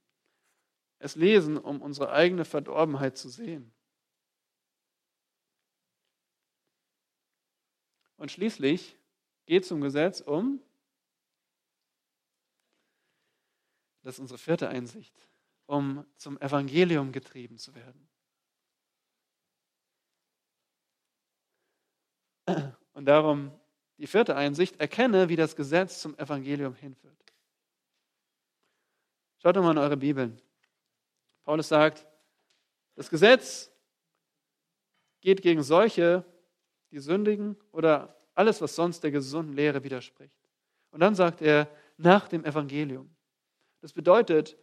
Es lesen, um unsere eigene Verdorbenheit zu sehen. Und schließlich, geh zum Gesetz, um Das ist unsere vierte Einsicht, um zum Evangelium getrieben zu werden. Und darum die vierte Einsicht, erkenne, wie das Gesetz zum Evangelium hinführt. Schaut doch mal in eure Bibeln. Paulus sagt, das Gesetz geht gegen solche, die sündigen oder alles, was sonst der gesunden Lehre widerspricht. Und dann sagt er, nach dem Evangelium. Das bedeutet,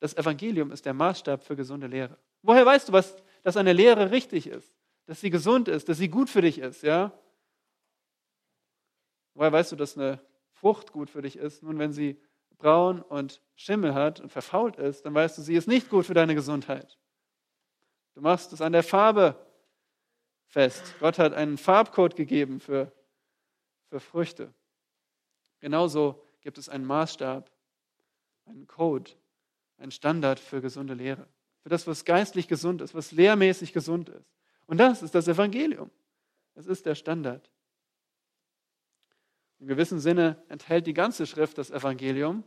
das Evangelium ist der Maßstab für gesunde Lehre. Woher weißt du, was, dass eine Lehre richtig ist, dass sie gesund ist, dass sie gut für dich ist, ja? Woher weißt du, dass eine Frucht gut für dich ist? Nun, wenn sie braun und Schimmel hat und verfault ist, dann weißt du, sie ist nicht gut für deine Gesundheit. Du machst es an der Farbe fest. Gott hat einen Farbcode gegeben für, für Früchte. Genauso gibt es einen Maßstab, einen Code, einen Standard für gesunde Lehre. Für das, was geistlich gesund ist, was lehrmäßig gesund ist. Und das ist das Evangelium. Das ist der Standard. Im gewissen Sinne enthält die ganze Schrift das Evangelium,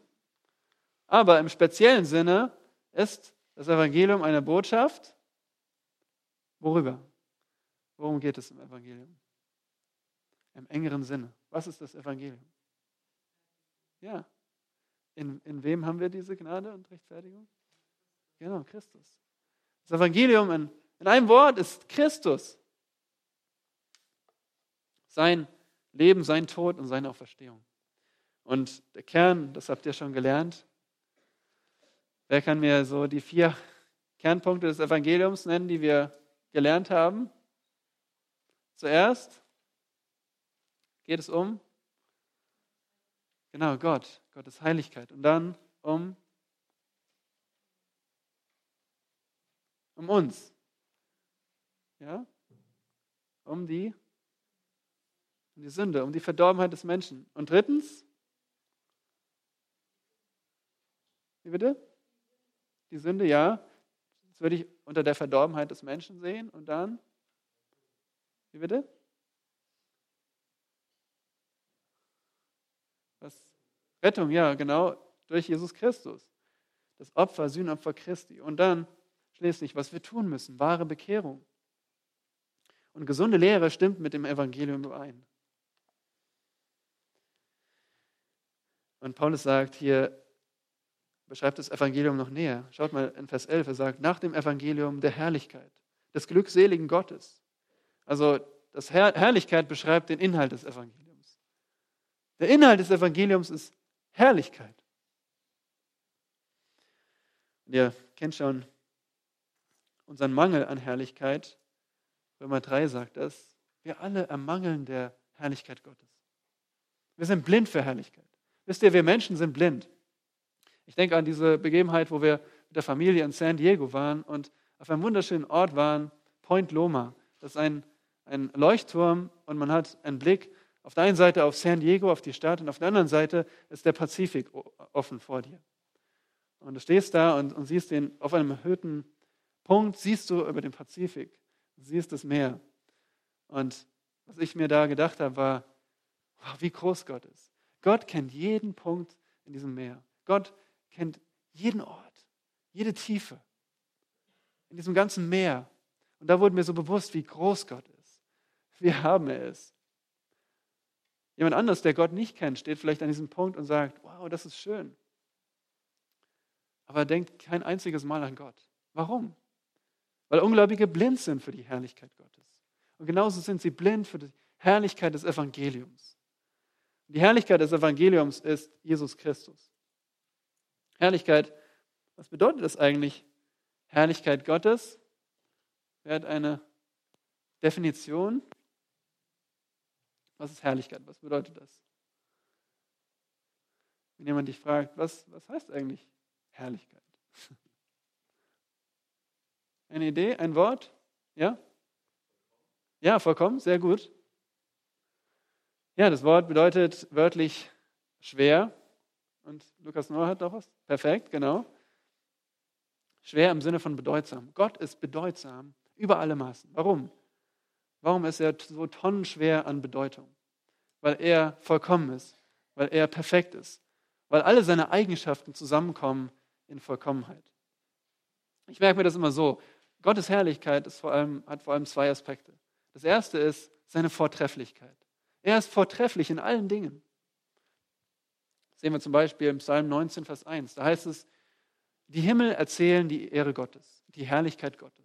aber im speziellen Sinne ist das Evangelium eine Botschaft. Worüber? Worum geht es im Evangelium? Im engeren Sinne. Was ist das Evangelium? Ja. In, in wem haben wir diese Gnade und Rechtfertigung? Genau, Christus. Das Evangelium in, in einem Wort ist Christus. Sein Leben, sein Tod und seine Auferstehung. Und der Kern, das habt ihr schon gelernt. Wer kann mir so die vier Kernpunkte des Evangeliums nennen, die wir gelernt haben? Zuerst geht es um, genau, Gott, Gottes Heiligkeit. Und dann um, um uns. Ja? Um die um die Sünde, um die Verdorbenheit des Menschen. Und drittens, wie bitte? Die Sünde, ja. Das würde ich unter der Verdorbenheit des Menschen sehen. Und dann, wie bitte? Was? Rettung, ja, genau, durch Jesus Christus. Das Opfer, Sühnopfer Christi. Und dann schließlich, was wir tun müssen, wahre Bekehrung. Und gesunde Lehre stimmt mit dem Evangelium überein. Und Paulus sagt hier, beschreibt das Evangelium noch näher. Schaut mal in Vers 11, er sagt, nach dem Evangelium der Herrlichkeit, des glückseligen Gottes. Also das Herr Herrlichkeit beschreibt den Inhalt des Evangeliums. Der Inhalt des Evangeliums ist Herrlichkeit. Und ihr kennt schon unseren Mangel an Herrlichkeit. Römer 3 sagt das. Wir alle ermangeln der Herrlichkeit Gottes. Wir sind blind für Herrlichkeit. Wisst ihr, wir Menschen sind blind. Ich denke an diese Begebenheit, wo wir mit der Familie in San Diego waren und auf einem wunderschönen Ort waren, Point Loma. Das ist ein, ein Leuchtturm und man hat einen Blick auf der einen Seite auf San Diego, auf die Stadt und auf der anderen Seite ist der Pazifik offen vor dir. Und du stehst da und, und siehst den auf einem erhöhten Punkt, siehst du über den Pazifik, siehst das Meer. Und was ich mir da gedacht habe, war, wow, wie groß Gott ist. Gott kennt jeden Punkt in diesem Meer. Gott kennt jeden Ort, jede Tiefe in diesem ganzen Meer. Und da wurde mir so bewusst, wie groß Gott ist. Wir haben es. Jemand anderes, der Gott nicht kennt, steht vielleicht an diesem Punkt und sagt, wow, das ist schön. Aber er denkt kein einziges Mal an Gott. Warum? Weil Ungläubige blind sind für die Herrlichkeit Gottes. Und genauso sind sie blind für die Herrlichkeit des Evangeliums. Die Herrlichkeit des Evangeliums ist Jesus Christus. Herrlichkeit, was bedeutet das eigentlich? Herrlichkeit Gottes? Wer hat eine Definition? Was ist Herrlichkeit? Was bedeutet das? Wenn jemand dich fragt, was, was heißt eigentlich Herrlichkeit? Eine Idee, ein Wort? Ja? Ja, vollkommen, sehr gut. Ja, das Wort bedeutet wörtlich schwer. Und Lukas Noah hat doch was? Perfekt, genau. Schwer im Sinne von bedeutsam. Gott ist bedeutsam über alle Maßen. Warum? Warum ist er so tonnenschwer an Bedeutung? Weil er vollkommen ist, weil er perfekt ist, weil alle seine Eigenschaften zusammenkommen in Vollkommenheit. Ich merke mir das immer so. Gottes Herrlichkeit vor allem, hat vor allem zwei Aspekte. Das erste ist seine Vortrefflichkeit. Er ist vortrefflich in allen Dingen. Das sehen wir zum Beispiel im Psalm 19, Vers 1. Da heißt es, die Himmel erzählen die Ehre Gottes, die Herrlichkeit Gottes.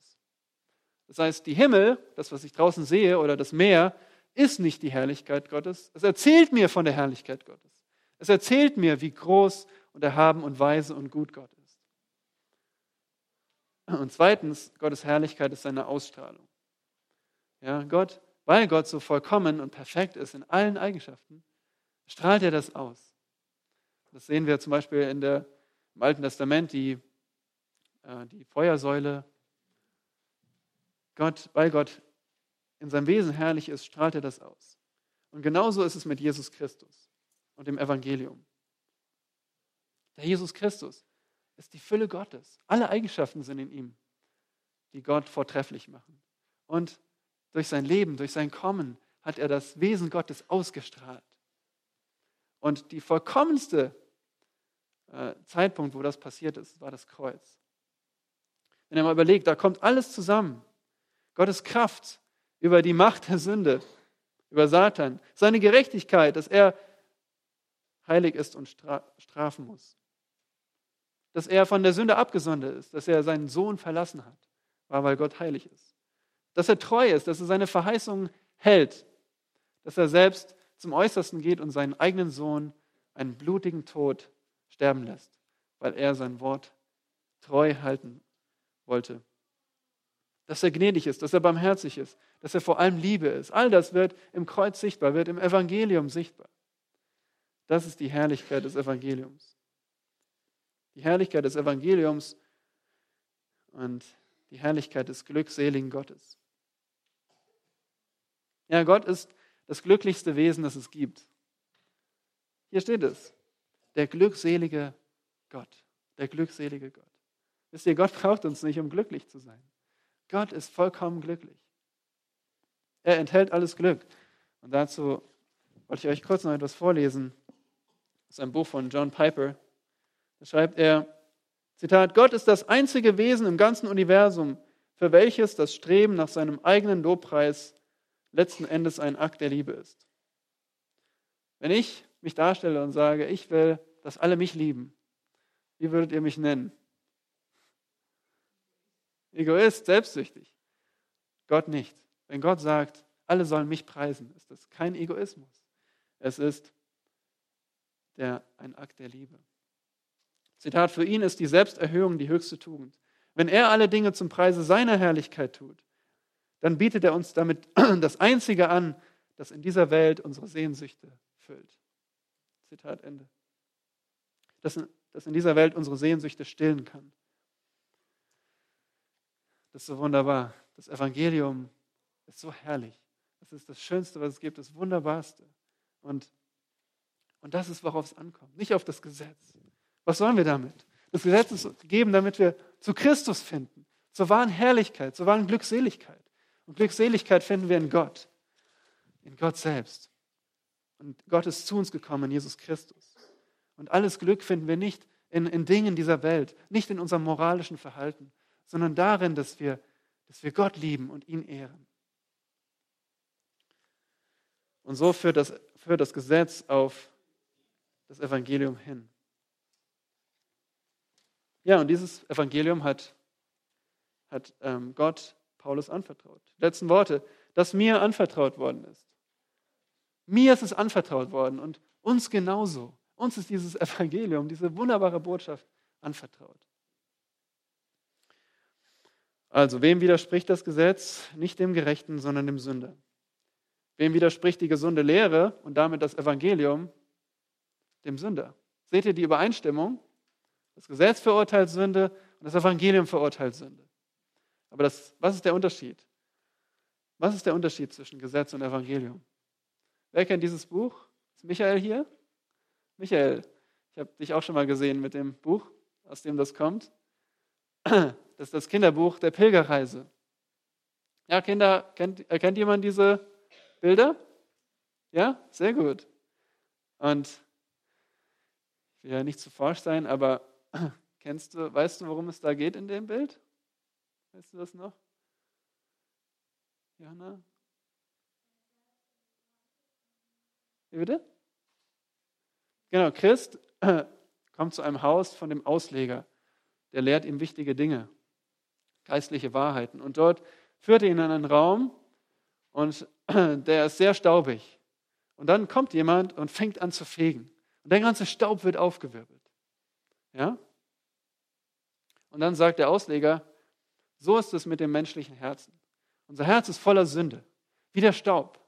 Das heißt, die Himmel, das, was ich draußen sehe, oder das Meer, ist nicht die Herrlichkeit Gottes. Es erzählt mir von der Herrlichkeit Gottes. Es erzählt mir, wie groß und erhaben und weise und gut Gott ist. Und zweitens, Gottes Herrlichkeit ist seine Ausstrahlung. Ja, Gott, weil Gott so vollkommen und perfekt ist in allen Eigenschaften, strahlt er das aus. Das sehen wir zum Beispiel in der, im Alten Testament, die, äh, die Feuersäule. Gott, weil Gott in seinem Wesen herrlich ist, strahlt er das aus. Und genauso ist es mit Jesus Christus und dem Evangelium. Der Jesus Christus ist die Fülle Gottes. Alle Eigenschaften sind in ihm, die Gott vortrefflich machen. Und durch sein Leben, durch sein Kommen hat er das Wesen Gottes ausgestrahlt. Und die vollkommenste äh, Zeitpunkt, wo das passiert ist, war das Kreuz. Wenn ihr mal überlegt, da kommt alles zusammen. Gottes Kraft über die Macht der Sünde, über Satan, seine Gerechtigkeit, dass er heilig ist und strafen muss. Dass er von der Sünde abgesondert ist, dass er seinen Sohn verlassen hat, war, weil Gott heilig ist. Dass er treu ist, dass er seine Verheißungen hält, dass er selbst zum Äußersten geht und seinen eigenen Sohn einen blutigen Tod sterben lässt, weil er sein Wort treu halten wollte. Dass er gnädig ist, dass er barmherzig ist, dass er vor allem Liebe ist. All das wird im Kreuz sichtbar, wird im Evangelium sichtbar. Das ist die Herrlichkeit des Evangeliums. Die Herrlichkeit des Evangeliums und die Herrlichkeit des glückseligen Gottes. Ja, Gott ist das glücklichste Wesen, das es gibt. Hier steht es. Der glückselige Gott. Der glückselige Gott. Wisst ihr, Gott braucht uns nicht, um glücklich zu sein. Gott ist vollkommen glücklich. Er enthält alles Glück. Und dazu wollte ich euch kurz noch etwas vorlesen. Das ist ein Buch von John Piper. Da schreibt er, Zitat, Gott ist das einzige Wesen im ganzen Universum, für welches das Streben nach seinem eigenen Lobpreis letzten Endes ein Akt der Liebe ist. Wenn ich mich darstelle und sage, ich will, dass alle mich lieben, wie würdet ihr mich nennen? Egoist, selbstsüchtig. Gott nicht. Wenn Gott sagt, alle sollen mich preisen, ist das kein Egoismus. Es ist der, ein Akt der Liebe. Zitat, für ihn ist die Selbsterhöhung die höchste Tugend. Wenn er alle Dinge zum Preise seiner Herrlichkeit tut, dann bietet er uns damit das Einzige an, das in dieser Welt unsere Sehnsüchte füllt. Zitat Ende. Das, das in dieser Welt unsere Sehnsüchte stillen kann. Das ist so wunderbar. Das Evangelium ist so herrlich. Das ist das Schönste, was es gibt, das Wunderbarste. Und, und das ist, worauf es ankommt. Nicht auf das Gesetz. Was sollen wir damit? Das Gesetz ist gegeben, damit wir zu Christus finden, zur wahren Herrlichkeit, zur wahren Glückseligkeit. Und Glückseligkeit finden wir in Gott, in Gott selbst. Und Gott ist zu uns gekommen in Jesus Christus. Und alles Glück finden wir nicht in, in Dingen dieser Welt, nicht in unserem moralischen Verhalten, sondern darin, dass wir, dass wir Gott lieben und ihn ehren. Und so führt das, führt das Gesetz auf das Evangelium hin. Ja, und dieses Evangelium hat, hat ähm, Gott Paulus anvertraut. Die letzten Worte, das mir anvertraut worden ist. Mir ist es anvertraut worden und uns genauso. Uns ist dieses Evangelium, diese wunderbare Botschaft anvertraut. Also, wem widerspricht das Gesetz? Nicht dem Gerechten, sondern dem Sünder. Wem widerspricht die gesunde Lehre und damit das Evangelium? Dem Sünder. Seht ihr die Übereinstimmung? Das Gesetz verurteilt Sünde und das Evangelium verurteilt Sünde. Aber das, was ist der Unterschied? Was ist der Unterschied zwischen Gesetz und Evangelium? Wer kennt dieses Buch? Ist Michael hier? Michael, ich habe dich auch schon mal gesehen mit dem Buch, aus dem das kommt. Das ist das Kinderbuch der Pilgerreise. Ja, Kinder, kennt, erkennt jemand diese Bilder? Ja, sehr gut. Und Ich will ja nicht zu forsch sein, aber kennst du, weißt du, worum es da geht in dem Bild? Weißt du das noch? Johanna? Wie bitte? Genau, Christ kommt zu einem Haus von dem Ausleger. Der lehrt ihm wichtige Dinge, geistliche Wahrheiten. Und dort führt er ihn in einen Raum und der ist sehr staubig. Und dann kommt jemand und fängt an zu fegen. Und der ganze Staub wird aufgewirbelt. Ja? Und dann sagt der Ausleger, so ist es mit dem menschlichen Herzen. Unser Herz ist voller Sünde, wie der Staub.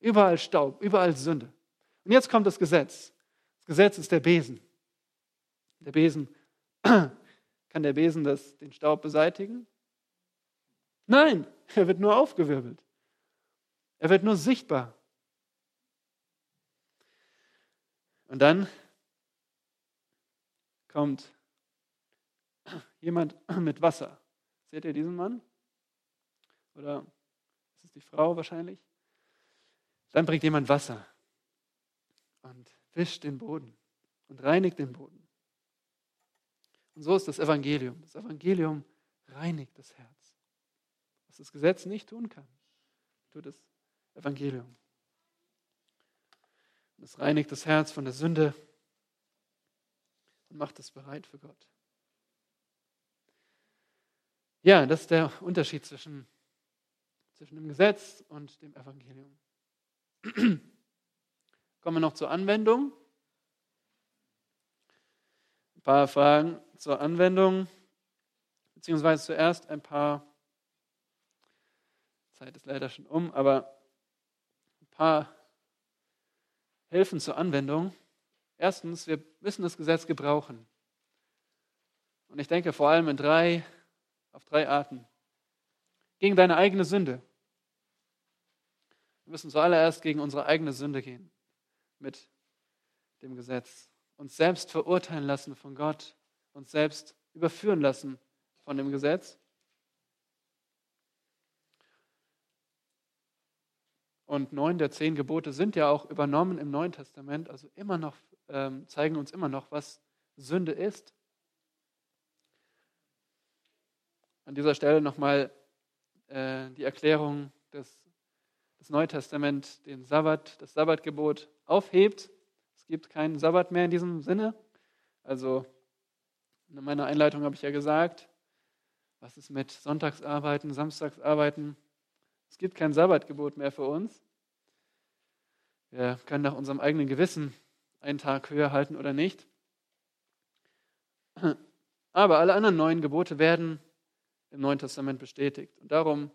Überall Staub, überall Sünde. Und jetzt kommt das Gesetz. Das Gesetz ist der Besen. Der Besen, kann der Besen das, den Staub beseitigen? Nein, er wird nur aufgewirbelt. Er wird nur sichtbar. Und dann kommt jemand mit Wasser. Seht ihr diesen Mann? Oder ist es die Frau wahrscheinlich? Dann bringt jemand Wasser und wischt den Boden und reinigt den Boden. Und so ist das Evangelium. Das Evangelium reinigt das Herz. Was das Gesetz nicht tun kann, tut das Evangelium. Und es reinigt das Herz von der Sünde und macht es bereit für Gott. Ja, das ist der Unterschied zwischen, zwischen dem Gesetz und dem Evangelium. Kommen wir noch zur Anwendung. Ein paar Fragen zur Anwendung, beziehungsweise zuerst ein paar, Zeit ist leider schon um, aber ein paar Hilfen zur Anwendung. Erstens, wir müssen das Gesetz gebrauchen. Und ich denke vor allem in drei, auf drei Arten. Gegen deine eigene Sünde. Wir müssen zuallererst gegen unsere eigene Sünde gehen mit dem Gesetz. Uns selbst verurteilen lassen von Gott, uns selbst überführen lassen von dem Gesetz. Und neun der zehn Gebote sind ja auch übernommen im Neuen Testament, also immer noch, ähm, zeigen uns immer noch, was Sünde ist. An dieser Stelle nochmal äh, die Erklärung des das Neue Testament den Sabbat, das Sabbatgebot aufhebt. Es gibt keinen Sabbat mehr in diesem Sinne. Also in meiner Einleitung habe ich ja gesagt, was ist mit Sonntagsarbeiten, Samstagsarbeiten? Es gibt kein Sabbatgebot mehr für uns. Wir können nach unserem eigenen Gewissen einen Tag höher halten oder nicht. Aber alle anderen neuen Gebote werden im Neuen Testament bestätigt. Und darum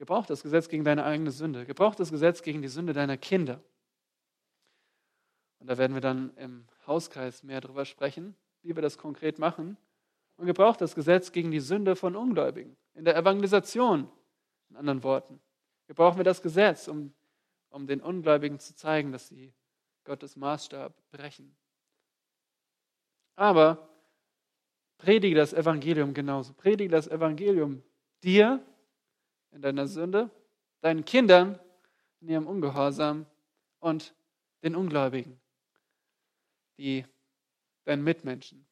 Gebrauch das Gesetz gegen deine eigene Sünde. Gebrauch das Gesetz gegen die Sünde deiner Kinder. Und da werden wir dann im Hauskreis mehr darüber sprechen, wie wir das konkret machen. Und gebrauch das Gesetz gegen die Sünde von Ungläubigen. In der Evangelisation, in anderen Worten. Gebrauchen wir das Gesetz, um, um den Ungläubigen zu zeigen, dass sie Gottes Maßstab brechen. Aber predige das Evangelium genauso. Predige das Evangelium dir in deiner Sünde, deinen Kindern in ihrem Ungehorsam und den Ungläubigen, die deinen Mitmenschen.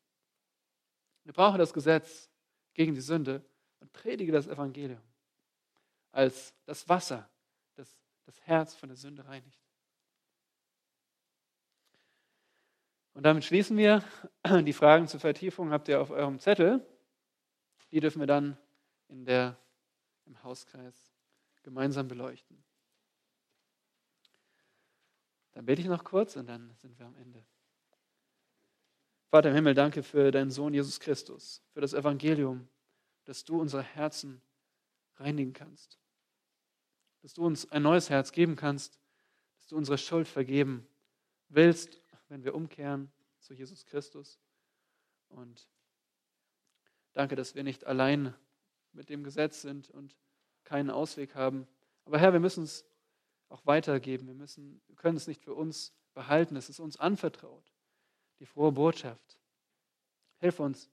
Wir brauchen das Gesetz gegen die Sünde und predige das Evangelium als das Wasser, das das Herz von der Sünde reinigt. Und damit schließen wir. Die Fragen zur Vertiefung habt ihr auf eurem Zettel. Die dürfen wir dann in der im Hauskreis gemeinsam beleuchten. Dann bete ich noch kurz und dann sind wir am Ende. Vater im Himmel, danke für deinen Sohn Jesus Christus, für das Evangelium, dass du unsere Herzen reinigen kannst, dass du uns ein neues Herz geben kannst, dass du unsere Schuld vergeben willst, wenn wir umkehren zu Jesus Christus. Und danke, dass wir nicht allein mit dem Gesetz sind und keinen Ausweg haben. Aber Herr, wir müssen es auch weitergeben. Wir, müssen, wir können es nicht für uns behalten. Es ist uns anvertraut. Die frohe Botschaft. Hilf uns,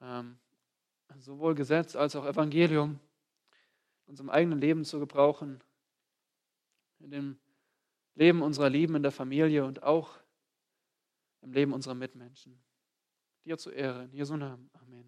ähm, sowohl Gesetz als auch Evangelium in unserem eigenen Leben zu gebrauchen, in dem Leben unserer Lieben in der Familie und auch im Leben unserer Mitmenschen. Dir zu Ehre, in Jesu Namen. Amen.